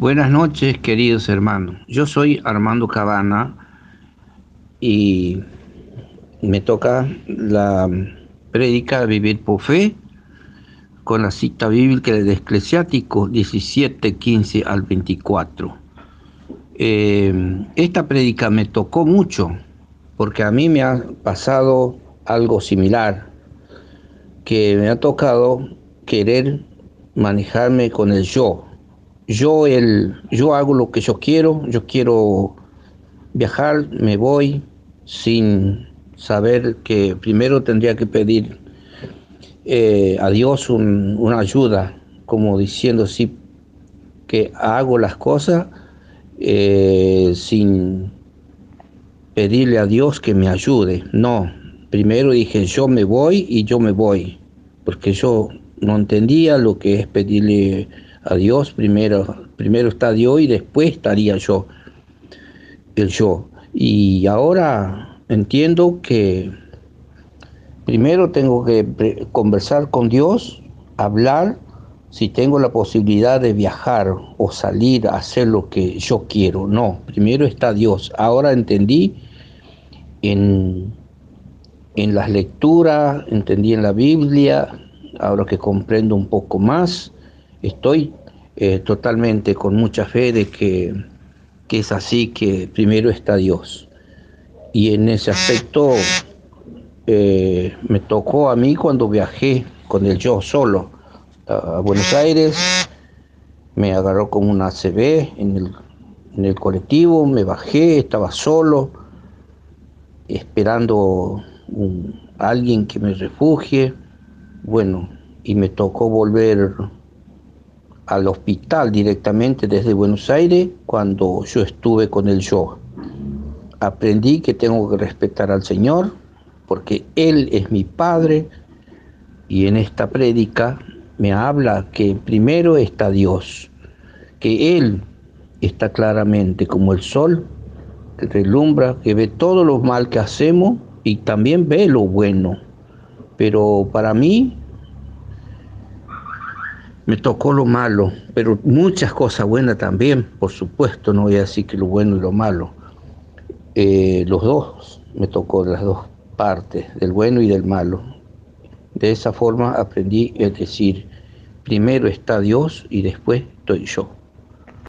Buenas noches, queridos hermanos. Yo soy Armando Cabana y me toca la prédica Vivir por Fe con la cita bíblica de Eclesiástico 17, 15 al 24. Eh, esta prédica me tocó mucho porque a mí me ha pasado algo similar, que me ha tocado querer manejarme con el yo yo, el, yo hago lo que yo quiero, yo quiero viajar, me voy sin saber que primero tendría que pedir eh, a Dios una ayuda, como diciendo sí que hago las cosas eh, sin pedirle a Dios que me ayude. No, primero dije yo me voy y yo me voy, porque yo no entendía lo que es pedirle a Dios, primero, primero está Dios y después estaría yo, el yo. Y ahora entiendo que primero tengo que conversar con Dios, hablar, si tengo la posibilidad de viajar o salir a hacer lo que yo quiero. No, primero está Dios. Ahora entendí en, en las lecturas, entendí en la Biblia, ahora que comprendo un poco más, estoy eh, totalmente con mucha fe de que, es así, que primero está Dios. Y en ese aspecto eh, me tocó a mí cuando viajé con el yo solo a Buenos Aires, me agarró como una CB en el, en el colectivo, me bajé, estaba solo, esperando alguien que me refugie, bueno, y me tocó volver al hospital directamente desde Buenos Aires cuando yo estuve con el yo. Aprendí que tengo que respetar al Señor porque Él es mi Padre y en esta prédica me habla que primero está Dios, que Él está claramente como el sol que relumbra, que ve todo lo mal que hacemos y también ve lo bueno. Pero para mí me tocó lo malo, pero muchas cosas buenas también, por supuesto, no voy a decir que lo bueno y lo malo. Eh, los dos, me tocó las dos partes, del bueno y del malo. De esa forma aprendí a decir, primero está Dios y después estoy yo.